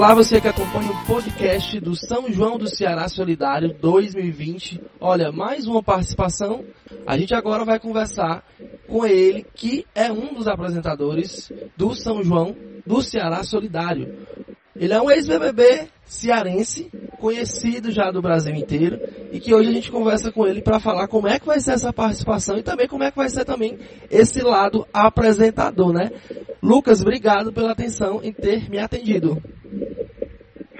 Olá, você que acompanha o podcast do São João do Ceará Solidário 2020. Olha, mais uma participação. A gente agora vai conversar com ele, que é um dos apresentadores do São João do Ceará Solidário. Ele é um ex-BBB cearense, conhecido já do Brasil inteiro, e que hoje a gente conversa com ele para falar como é que vai ser essa participação e também como é que vai ser também esse lado apresentador, né? Lucas, obrigado pela atenção em ter me atendido.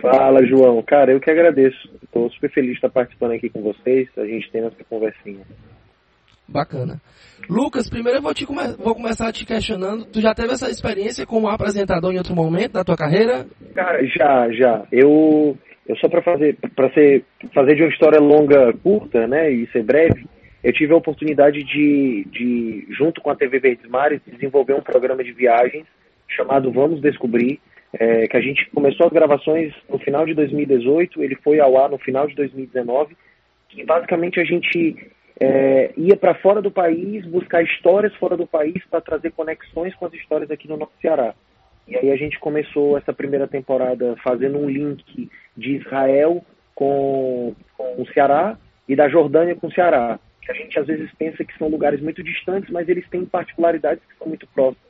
Fala, João. Cara, eu que agradeço. Estou super feliz de estar participando aqui com vocês. A gente tem essa conversinha. Bacana. Lucas, primeiro eu vou, te come vou começar te questionando. Tu já teve essa experiência como apresentador em outro momento da tua carreira? Cara, já, já. Eu, eu só para fazer, para ser, fazer de uma história longa curta, né, e ser breve, eu tive a oportunidade de, de junto com a TV Verdes Mares, desenvolver um programa de viagens chamado Vamos Descobrir, é, que a gente começou as gravações no final de 2018, ele foi ao ar no final de 2019, que basicamente a gente é, ia para fora do país buscar histórias fora do país para trazer conexões com as histórias aqui no nosso Ceará. E aí a gente começou essa primeira temporada fazendo um link de Israel com, com o Ceará e da Jordânia com o Ceará. Que a gente às vezes pensa que são lugares muito distantes, mas eles têm particularidades que são muito próximas.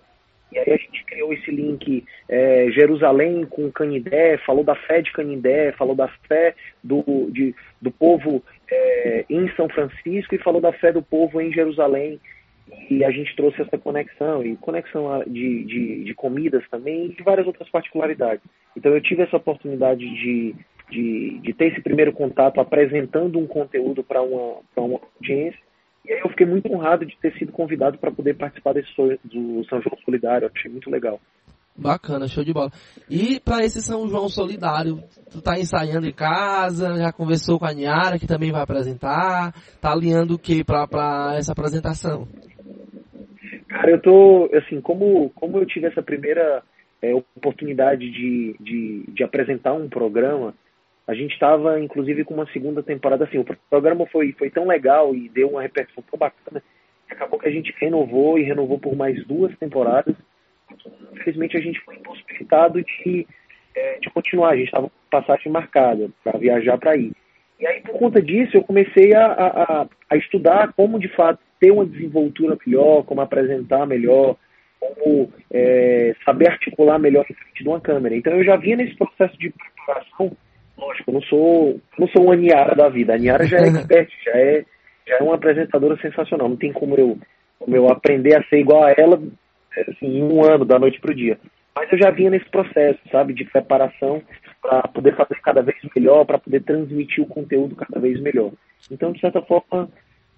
E aí a gente criou esse link é, Jerusalém com Canindé, falou da fé de Canindé, falou da fé do, de, do povo é, em São Francisco e falou da fé do povo em Jerusalém. E a gente trouxe essa conexão, e conexão de, de, de comidas também, e de várias outras particularidades. Então eu tive essa oportunidade de, de, de ter esse primeiro contato apresentando um conteúdo para uma, uma audiência, e aí eu fiquei muito honrado de ter sido convidado para poder participar desse do São João Solidário. Achei muito legal. Bacana, show de bola. E para esse São João Solidário, tu tá ensaiando em casa, já conversou com a Niara, que também vai apresentar, tá alinhando o que para essa apresentação? Cara, eu tô, assim, como, como eu tive essa primeira é, oportunidade de, de, de apresentar um programa, a gente estava, inclusive, com uma segunda temporada. Assim, o programa foi, foi tão legal e deu uma repercussão tão bacana acabou que a gente renovou e renovou por mais duas temporadas. Infelizmente, a gente foi impossibilitado de, é, de continuar. A gente estava com passagem marcada para viajar para ir. E aí, por conta disso, eu comecei a, a, a estudar como, de fato, ter uma desenvoltura melhor, como apresentar melhor, como é, saber articular melhor em frente de uma câmera. Então, eu já vinha nesse processo de preparação lógico, eu não sou, não sou uma Niara da vida. A Niara já é expert, já é, já é uma apresentadora sensacional. Não tem como eu, como eu aprender a ser igual a ela assim, em um ano, da noite para o dia. Mas eu já vinha nesse processo, sabe, de preparação para poder fazer cada vez melhor, para poder transmitir o conteúdo cada vez melhor. Então, de certa forma,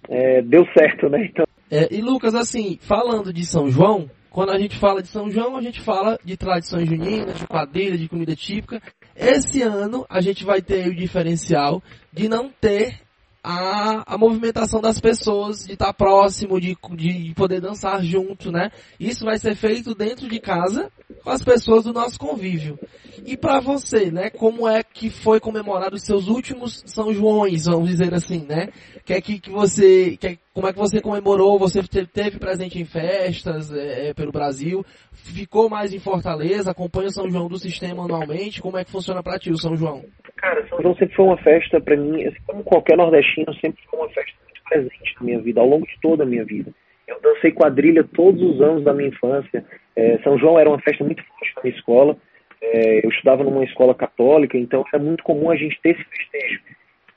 é, deu certo, né? Então... É, e Lucas, assim, falando de São João, quando a gente fala de São João, a gente fala de tradições juninas, de quadrilha, de comida típica. Esse ano a gente vai ter o diferencial de não ter a, a movimentação das pessoas, de estar próximo, de, de poder dançar junto, né? Isso vai ser feito dentro de casa com as pessoas do nosso convívio. E para você, né? Como é que foi comemorado os seus últimos São Joões, vamos dizer assim, né? Que é que, que você, que é, como é que você comemorou? Você teve presente em festas é, é, pelo Brasil? Ficou mais em Fortaleza? Acompanha o São João do sistema anualmente? Como é que funciona para ti o São João? Cara, São João sempre foi uma festa para mim, assim, como qualquer nordestino, sempre foi uma festa muito presente na minha vida, ao longo de toda a minha vida. Eu dancei quadrilha todos os anos da minha infância. É, São João era uma festa muito forte na minha escola. É, eu estudava numa escola católica, então era muito comum a gente ter esse festejo.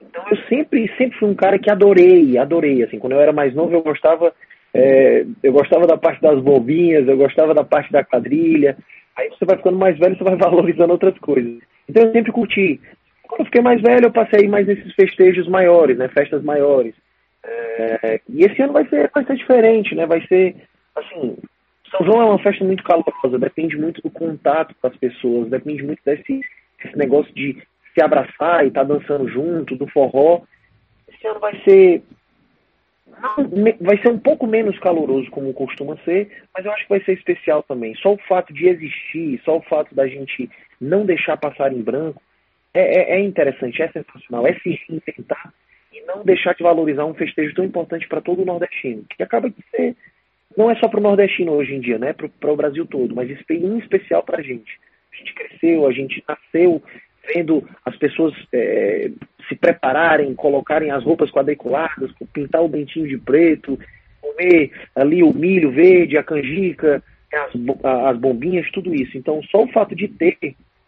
Então eu sempre, sempre fui um cara que adorei, adorei. Assim, quando eu era mais novo, eu gostava, é, eu gostava da parte das bobinhas, eu gostava da parte da quadrilha. Aí você vai ficando mais velho, você vai valorizando outras coisas. Então eu sempre curti. Quando eu fiquei mais velho, eu passei mais nesses festejos maiores, né, festas maiores. É, e esse ano vai ser, vai ser diferente, né? Vai ser, assim, São João é uma festa muito calorosa, depende muito do contato com as pessoas, depende muito desse, desse negócio de se abraçar e estar tá dançando junto, do forró. Esse ano vai ser vai ser um pouco menos caloroso como costuma ser, mas eu acho que vai ser especial também. Só o fato de existir, só o fato da gente não deixar passar em branco é, é, é interessante, é sensacional, é se reinventar e não deixar de valorizar um festejo tão importante para todo o nordestino, que acaba de ser, não é só para o nordestino hoje em dia, né, para o Brasil todo, mas em especial para a gente. A gente cresceu, a gente nasceu vendo as pessoas é, se prepararem, colocarem as roupas quadriculadas, pintar o dentinho de preto, comer ali o milho verde, a canjica, as, as bombinhas, tudo isso. Então, só o fato de ter,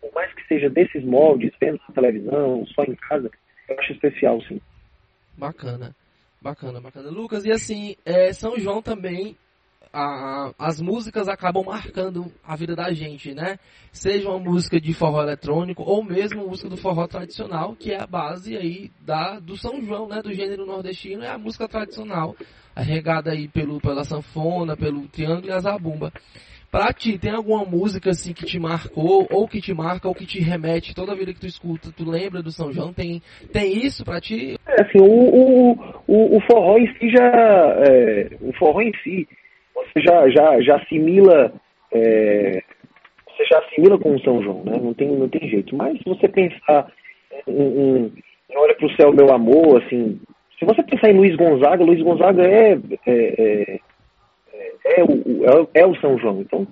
por mais que seja desses moldes, vendo na televisão, só em casa, eu acho especial, sim. Bacana, bacana, bacana. Lucas, e assim, é, São João também a, as músicas acabam marcando a vida da gente, né? Seja uma música de forró eletrônico ou mesmo música do forró tradicional, que é a base aí da, do São João, né? Do gênero nordestino, é a música tradicional, regada aí pelo, pela sanfona, pelo triângulo e a zabumba. Pra ti, tem alguma música assim que te marcou, ou que te marca, ou que te remete toda vida que tu escuta, tu lembra do São João? Tem, tem isso pra ti? É, assim, o, o, o, forró em si já. É, o forró em si, você já, já, já assimila. É, você já assimila com o São João, né? Não tem, não tem jeito. Mas se você pensar em, em, em Olha pro Céu, Meu Amor, assim. Se você pensar em Luiz Gonzaga, Luiz Gonzaga é, é, é, é, o, é, é o São João. Então,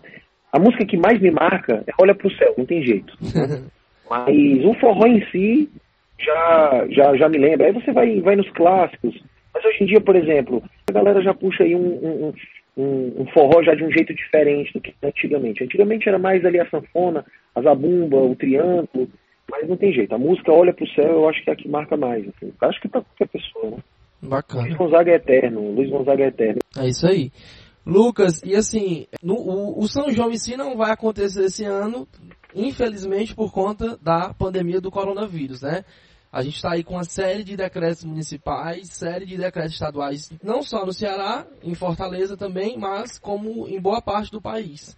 a música que mais me marca é Olha pro Céu, não tem jeito. Mas o forró em si já, já, já me lembra. Aí você vai, vai nos clássicos. Mas hoje em dia, por exemplo, a galera já puxa aí um, um, um, um, forró já de um jeito diferente do que antigamente. Antigamente era mais ali a sanfona, a zabumba, o triângulo, mas não tem jeito. A música Olha pro Céu eu acho que é a que marca mais. Assim. Acho que pra qualquer pessoa, né? Bacana. Luiz Gonzaga é eterno, Luiz Gonzaga é eterno. É isso aí. Lucas, e assim, no, o, o São João em si não vai acontecer esse ano, infelizmente por conta da pandemia do coronavírus, né? A gente está aí com uma série de decretos municipais, série de decretos estaduais, não só no Ceará, em Fortaleza também, mas como em boa parte do país.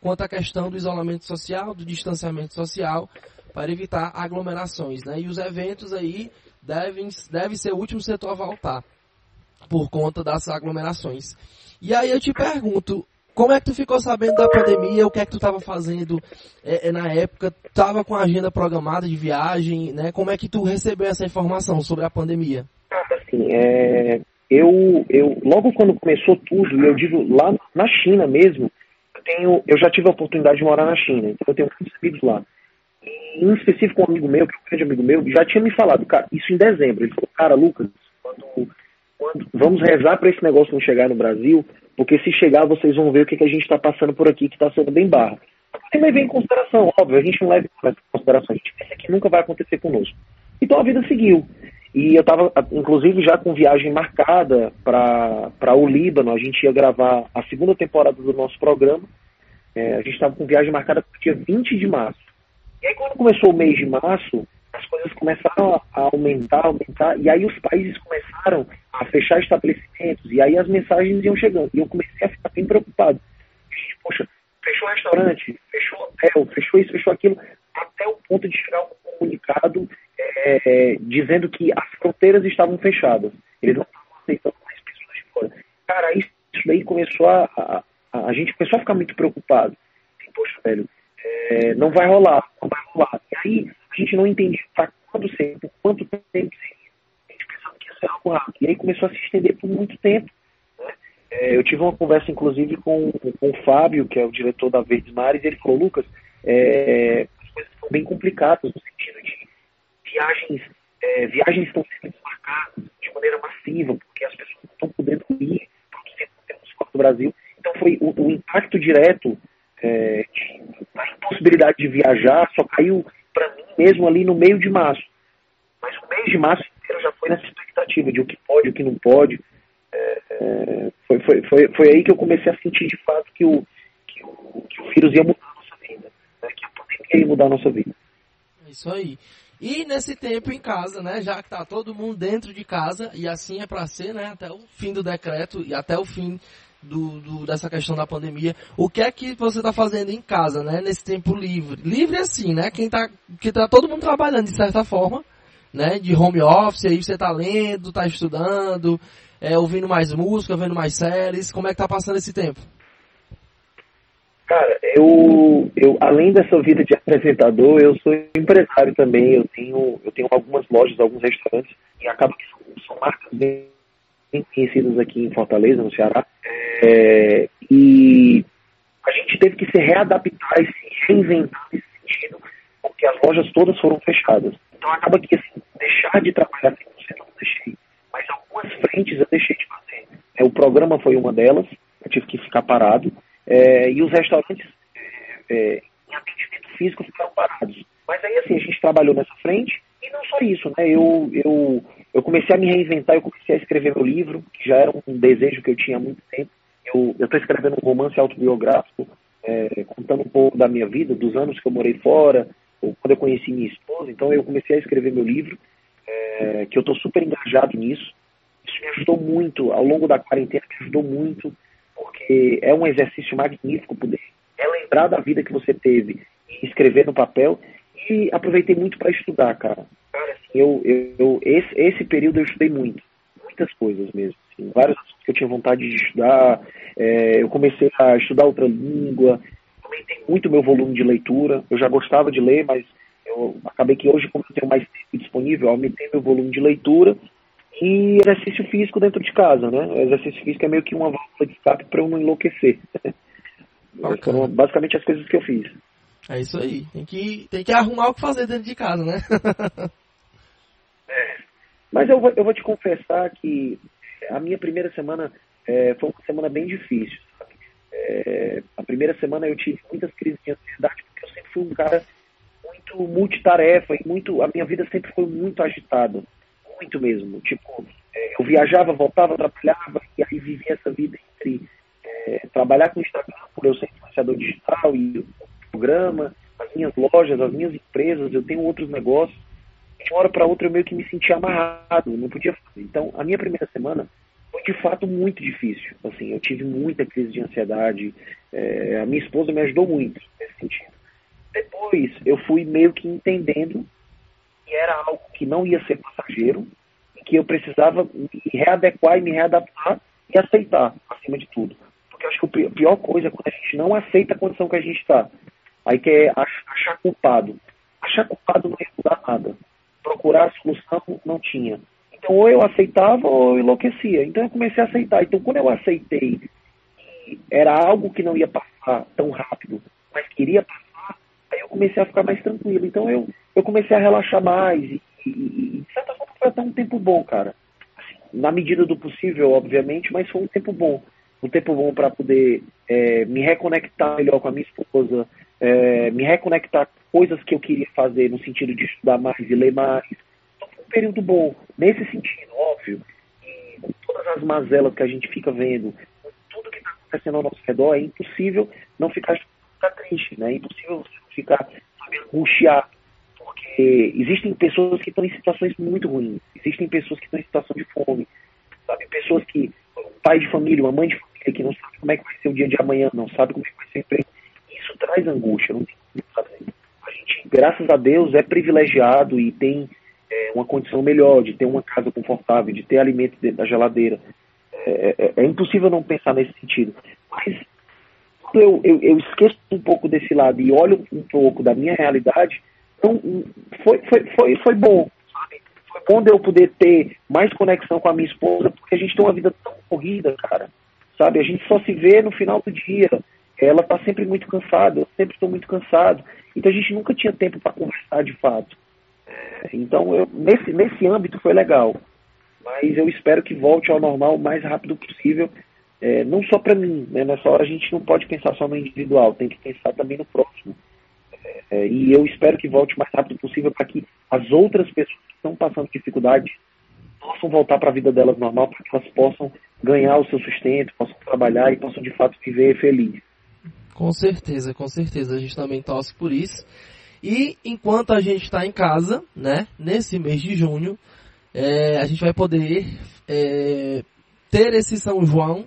Quanto à questão do isolamento social, do distanciamento social, para evitar aglomerações, né? E os eventos aí devem, devem ser o último setor a voltar, por conta das aglomerações. E aí eu te pergunto, como é que tu ficou sabendo da pandemia? O que é que tu estava fazendo é, é, na época? Tava com a agenda programada de viagem, né? Como é que tu recebeu essa informação sobre a pandemia? Assim, é, eu, eu logo quando começou tudo, eu digo lá na China mesmo, eu tenho, eu já tive a oportunidade de morar na China, então eu tenho muitos amigos lá. E, em específico um amigo meu, que é um grande amigo meu, já tinha me falado, cara, isso em dezembro. Ele falou, cara, Lucas, quando, vamos rezar para esse negócio não chegar no Brasil, porque se chegar, vocês vão ver o que, que a gente está passando por aqui, que está sendo bem barra. Também vem em consideração, óbvio, a gente não leva em consideração, a gente pensa que nunca vai acontecer conosco. Então a vida seguiu. E eu estava, inclusive, já com viagem marcada para o Líbano. A gente ia gravar a segunda temporada do nosso programa. É, a gente estava com viagem marcada para o dia 20 de março. E aí, quando começou o mês de março, as coisas começaram a aumentar, aumentar, e aí os países começaram a fechar estabelecimentos, e aí as mensagens iam chegando. E eu comecei a ficar bem preocupado. Poxa, fechou restaurante, fechou hotel, fechou isso, fechou aquilo, até o ponto de chegar um comunicado é, dizendo que as fronteiras estavam fechadas. Eles não estavam aceitando mais pessoas de fora. Cara, isso daí começou a, a, a, a gente começou a ficar muito preocupado. Assim, Poxa, velho, é, não vai rolar, não vai rolar. E aí a gente não entendia para quanto tempo, quanto tempo seria. A gente pensava que ia ser algo rápido. E aí começou a se estender por muito tempo. Né? É, eu tive uma conversa, inclusive, com, com o Fábio, que é o diretor da Verdes Mares, e ele falou, Lucas, é, as coisas estão bem complicadas no sentido de viagens, é, viagens estão sendo desmarcadas de maneira massiva, porque as pessoas não estão podendo ir produzir conteúdos fora do Brasil. Então foi o, o impacto direto é, da impossibilidade de viajar só caiu para mim mesmo ali no meio de março. Mas o mês de março inteiro já foi nessa expectativa de o que pode, o que não pode. É, é, foi, foi, foi, foi aí que eu comecei a sentir de fato que o, que o, que o vírus ia mudar a nossa vida, né? que a pandemia ia mudar a nossa vida. É isso aí. E nesse tempo em casa, né, já que tá todo mundo dentro de casa, e assim é para ser, né, até o fim do decreto e até o fim do, do, dessa questão da pandemia. O que é que você está fazendo em casa, né? Nesse tempo livre. Livre assim, né? Quem tá, que tá todo mundo trabalhando de certa forma, né? De home office, aí você está lendo, está estudando, é, ouvindo mais música, vendo mais séries. Como é que tá passando esse tempo? Cara, eu, eu além dessa vida de apresentador, eu sou empresário também. Eu tenho, eu tenho algumas lojas, alguns restaurantes e acaba que são, são marcas bem conhecidas aqui em Fortaleza, no Ceará. É, e a gente teve que se readaptar e se reinventar nesse porque as lojas todas foram fechadas. Então acaba que assim, deixar de trabalhar 100% eu não deixei, mas algumas frentes eu deixei de fazer. É, o programa foi uma delas, eu tive que ficar parado, é, e os restaurantes é, em atendimento físico ficaram parados. Mas aí assim, a gente trabalhou nessa frente, e não só isso, né? Eu, eu, eu comecei a me reinventar, eu comecei a escrever meu livro, que já era um desejo que eu tinha há muito tempo. Eu estou escrevendo um romance autobiográfico, é, contando um pouco da minha vida, dos anos que eu morei fora, quando eu conheci minha esposa. Então eu comecei a escrever meu livro, é, que eu estou super engajado nisso. Isso me ajudou muito, ao longo da quarentena, me ajudou muito, porque é um exercício magnífico poder lembrar da vida que você teve e escrever no papel. E aproveitei muito para estudar, cara. Assim, eu, eu, eu, esse, esse período eu estudei muito, muitas coisas mesmo. Vários assuntos que eu tinha vontade de estudar. É, eu comecei a estudar outra língua, aumentei muito meu volume de leitura. Eu já gostava de ler, mas eu acabei que hoje, como eu tenho mais tempo disponível, aumentei meu volume de leitura e exercício físico dentro de casa, né? O exercício físico é meio que uma válvula de escape para eu não enlouquecer. Foram basicamente as coisas que eu fiz. É isso aí. Tem que, tem que arrumar o que fazer dentro de casa, né? é. Mas eu vou, eu vou te confessar que a minha primeira semana é, foi uma semana bem difícil. É, a primeira semana eu tive muitas crises de ansiedade, porque eu sempre fui um cara muito multitarefa e muito, a minha vida sempre foi muito agitada. Muito mesmo. Tipo, é, eu viajava, voltava, trabalhava, e aí vivia essa vida entre é, trabalhar com o Instagram, por eu ser influenciador digital e o programa, as minhas lojas, as minhas empresas, eu tenho outros negócios. De uma hora para outra eu meio que me sentia amarrado, não podia fazer. Então, a minha primeira semana de fato muito difícil. Assim, eu tive muita crise de ansiedade. É, a minha esposa me ajudou muito nesse sentido. Depois eu fui meio que entendendo que era algo que não ia ser passageiro e que eu precisava me readequar e me readaptar e aceitar, acima de tudo. Porque eu acho que a pior coisa é quando a gente não aceita a condição que a gente está. Aí que é achar culpado. Achar culpado não ia mudar nada. Procurar a solução não tinha. Então, ou eu aceitava ou eu enlouquecia. Então, eu comecei a aceitar. Então, quando eu aceitei que era algo que não ia passar tão rápido, mas queria passar, aí eu comecei a ficar mais tranquilo. Então, eu, eu comecei a relaxar mais. E, e, e de certa forma, foi até um tempo bom, cara. Assim, na medida do possível, obviamente, mas foi um tempo bom. Um tempo bom para poder é, me reconectar melhor com a minha esposa, é, me reconectar com coisas que eu queria fazer no sentido de estudar mais e ler mais período bom, nesse sentido, óbvio. E com todas as mazelas que a gente fica vendo, com tudo que está acontecendo ao nosso redor, é impossível não ficar, ficar triste, né? É impossível você ficar sabendo angustiado. Porque existem pessoas que estão em situações muito ruins, existem pessoas que estão em situação de fome, sabe? Pessoas que, um pai de família, uma mãe de família que não sabe como é que vai ser o dia de amanhã, não sabe como é que vai ser o emprego. Isso traz angústia, não tem como fazer. A gente, graças a Deus, é privilegiado e tem uma condição melhor, de ter uma casa confortável, de ter alimento dentro da geladeira. É, é, é impossível não pensar nesse sentido. Mas quando eu, eu, eu, esqueço um pouco desse lado e olho um pouco da minha realidade, então foi, foi, foi, foi bom. Foi bom eu poder ter mais conexão com a minha esposa, porque a gente tem uma vida tão corrida, cara. Sabe? A gente só se vê no final do dia. Ela está sempre muito cansada, eu sempre estou muito cansado. Então a gente nunca tinha tempo para conversar de fato. Então, eu, nesse, nesse âmbito foi legal. Mas eu espero que volte ao normal o mais rápido possível. É, não só para mim, né? nessa hora a gente não pode pensar só no individual, tem que pensar também no próximo. É, e eu espero que volte o mais rápido possível para que as outras pessoas que estão passando dificuldade possam voltar para a vida delas normal, para que elas possam ganhar o seu sustento, possam trabalhar e possam de fato viver feliz. Com certeza, com certeza. A gente também torce por isso. E enquanto a gente está em casa, né, nesse mês de junho, é, a gente vai poder é, ter esse São João,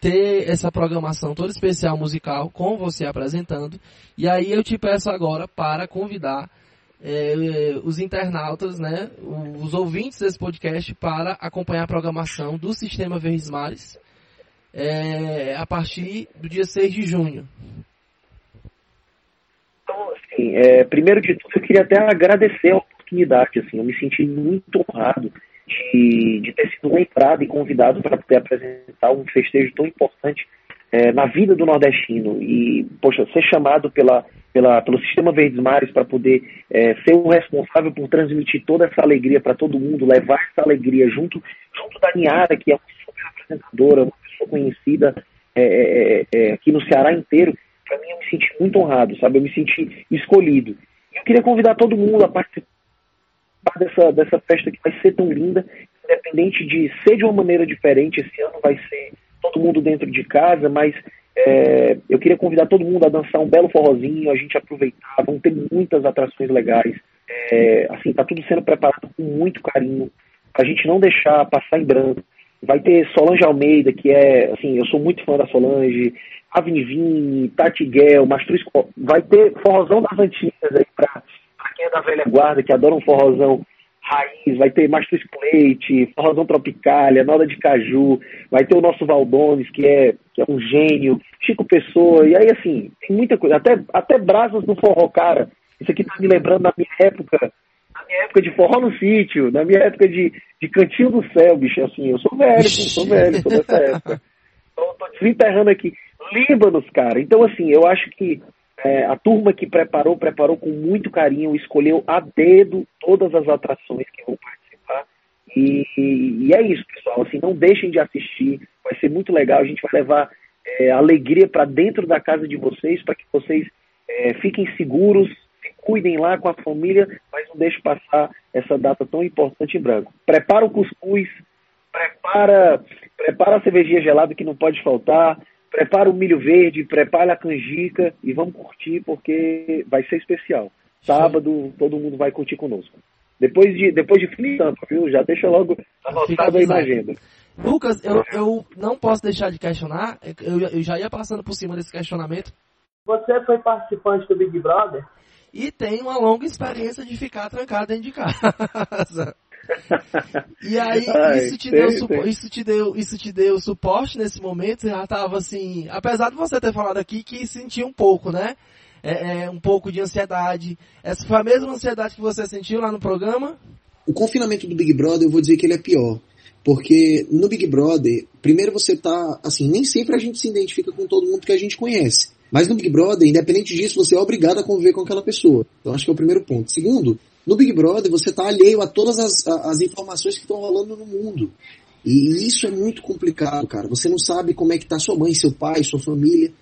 ter essa programação toda especial musical com você apresentando. E aí eu te peço agora para convidar é, os internautas, né, os ouvintes desse podcast para acompanhar a programação do Sistema Verdes Mares é, a partir do dia 6 de junho. Assim, é, primeiro de tudo, eu queria até agradecer a oportunidade. Assim, eu me senti muito honrado de, de ter sido lembrado e convidado para poder apresentar um festejo tão importante é, na vida do nordestino. E, poxa, ser chamado pela, pela, pelo Sistema Verdes Mares para poder é, ser o responsável por transmitir toda essa alegria para todo mundo, levar essa alegria junto, junto da Niara, que é uma super apresentadora, uma pessoa conhecida é, é, é, aqui no Ceará inteiro. Para mim, eu me senti muito honrado, sabe? Eu me senti escolhido. Eu queria convidar todo mundo a participar dessa, dessa festa que vai ser tão linda, independente de ser de uma maneira diferente. Esse ano vai ser todo mundo dentro de casa, mas é, eu queria convidar todo mundo a dançar um belo forrozinho, a gente aproveitar, vão ter muitas atrações legais. É, assim, tá tudo sendo preparado com muito carinho, a gente não deixar passar em branco. Vai ter Solange Almeida, que é, assim, eu sou muito fã da Solange, Avnivini, Tati Guel, Mastruz, vai ter forrozão das antigas aí pra, pra quem é da velha guarda, que adora um forrozão raiz, vai ter Mastruz leite, forrozão tropicália, noda de caju, vai ter o nosso Valdones, que é, que é um gênio, Chico Pessoa, e aí assim, tem muita coisa, até, até brasas do forró, cara, isso aqui tá me lembrando da minha época, minha época de forró no sítio, na minha época de, de cantinho do céu, bicho, assim, eu sou velho, sou velho, sou dessa época. Então, tô desenterrando aqui. Líbanos, cara. Então, assim, eu acho que é, a turma que preparou, preparou com muito carinho, escolheu a dedo todas as atrações que vão participar. E, e, é isso, pessoal. Assim, não deixem de assistir. Vai ser muito legal. A gente vai levar é, alegria para dentro da casa de vocês, para que vocês é, fiquem seguros, se cuidem lá com a família, mas não deixem passar essa data tão importante em branco. Prepara o cuscuz, prepara, prepara a cervejinha gelada que não pode faltar, prepara o milho verde, prepara a canjica e vamos curtir porque vai ser especial. Sábado todo mundo vai curtir conosco. Depois de, depois de fim viu? Já deixa logo anotado aí na agenda. Lucas, eu, eu não posso deixar de questionar, eu, eu já ia passando por cima desse questionamento. Você foi participante do Big Brother? E tem uma longa experiência de ficar trancado dentro de casa. E aí, Ai, isso, te deu, isso, te deu, isso te deu suporte nesse momento? Você já tava assim, apesar de você ter falado aqui que sentia um pouco, né? É, é, um pouco de ansiedade. Essa foi a mesma ansiedade que você sentiu lá no programa? O confinamento do Big Brother, eu vou dizer que ele é pior. Porque no Big Brother, primeiro você tá, assim, nem sempre a gente se identifica com todo mundo que a gente conhece. Mas no Big Brother, independente disso, você é obrigado a conviver com aquela pessoa. Então acho que é o primeiro ponto. Segundo, no Big Brother você está alheio a todas as, as informações que estão rolando no mundo. E isso é muito complicado, cara. Você não sabe como é que tá sua mãe, seu pai, sua família.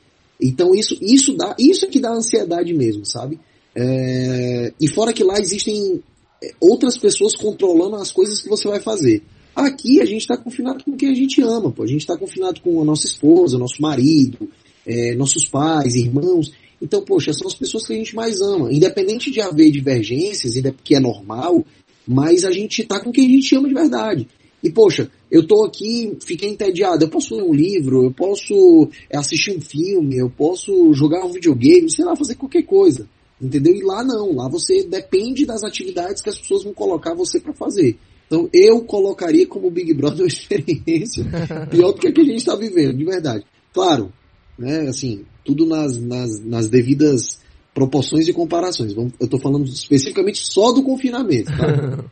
Então isso, isso dá, isso é que dá ansiedade mesmo, sabe? É, e fora que lá existem é, outras pessoas controlando as coisas que você vai fazer. Aqui a gente está confinado com quem a gente ama, pô. A gente está confinado com a nossa esposa, nosso marido, é, nossos pais, irmãos. Então, poxa, são as pessoas que a gente mais ama. Independente de haver divergências, que é normal, mas a gente tá com quem a gente ama de verdade. E, poxa, eu tô aqui, fiquei entediado, eu posso ler um livro, eu posso assistir um filme, eu posso jogar um videogame, sei lá, fazer qualquer coisa. Entendeu? E lá não, lá você depende das atividades que as pessoas vão colocar você para fazer. Então eu colocaria como Big Brother uma experiência pior do que a que a gente está vivendo, de verdade. Claro, né, assim, tudo nas, nas, nas devidas proporções e comparações. Eu estou falando especificamente só do confinamento. Tá?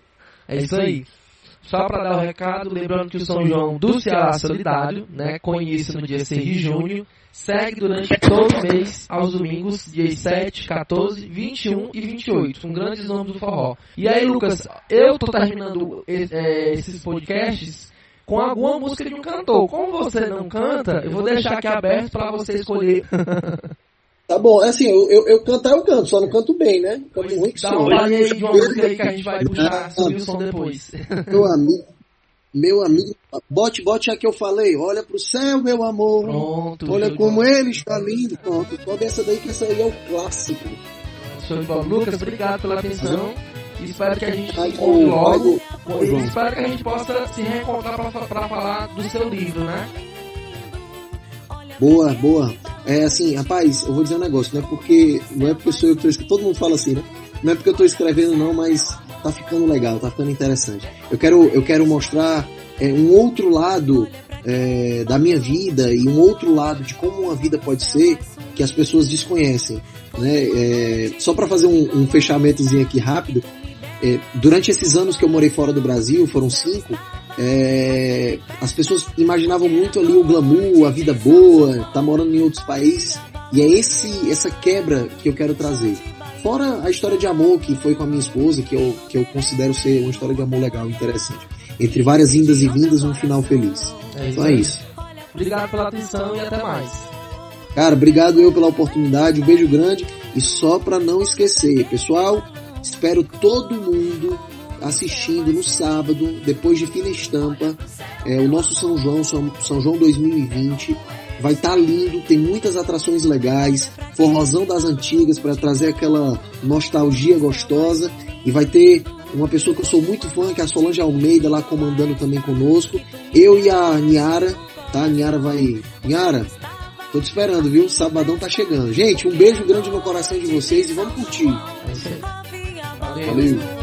é isso aí. Só para dar o um recado, lembrando que o São João do Ceará Solidário, né, com início no dia 6 de junho, segue durante todo o mês, aos domingos, dias 7, 14, 21 e 28, com grandes nomes do forró. E aí, Lucas, eu tô terminando é, esses podcasts com alguma música de um cantor. Como você não canta, eu vou deixar aqui aberto para você escolher. Tá bom, é assim, eu, eu, eu cantar eu canto, só não canto bem, né? Canto ruim Dá uma aí de uma música aí que a gente vai puxar, subir o som depois. Meu amigo, meu amigo, bote, bote a que eu falei, olha pro céu, meu amor. Pronto, olha como ele está lindo. Pronto, sobe essa daí que essa aí é o clássico. Show de bola. Lucas, obrigado pela atenção. Espero que a gente se encontre logo. Espero que a gente possa se reencontrar para falar do seu livro, né? Boa, boa. É assim, rapaz, eu vou dizer um negócio, não é porque. Não é porque sou eu que tô escrevendo. Todo mundo fala assim, né? Não é porque eu tô escrevendo, não, mas tá ficando legal, tá ficando interessante. Eu quero, eu quero mostrar é, um outro lado é, da minha vida e um outro lado de como uma vida pode ser que as pessoas desconhecem. Né? É, só para fazer um, um fechamentozinho aqui rápido, é, durante esses anos que eu morei fora do Brasil, foram cinco, é, as pessoas imaginavam muito ali o glamour, a vida boa, tá morando em outros países. E é esse essa quebra que eu quero trazer. Fora a história de amor que foi com a minha esposa, que eu, que eu considero ser uma história de amor legal, interessante. Entre várias indas e vindas, um final feliz. É então é isso. Obrigado pela atenção e até mais. Cara, obrigado eu pela oportunidade, um beijo grande e só para não esquecer, pessoal, espero todo mundo assistindo no sábado, depois de fina estampa, é, o nosso São João, São, João 2020. Vai estar tá lindo, tem muitas atrações legais, forrozão das antigas para trazer aquela nostalgia gostosa e vai ter uma pessoa que eu sou muito fã, que é a Solange Almeida lá comandando também conosco. Eu e a Niara, tá? A Niara vai. Niara, tô te esperando, viu? Sabadão tá chegando. Gente, um beijo grande no coração de vocês e vamos curtir. Valeu. Valeu. incendiou meu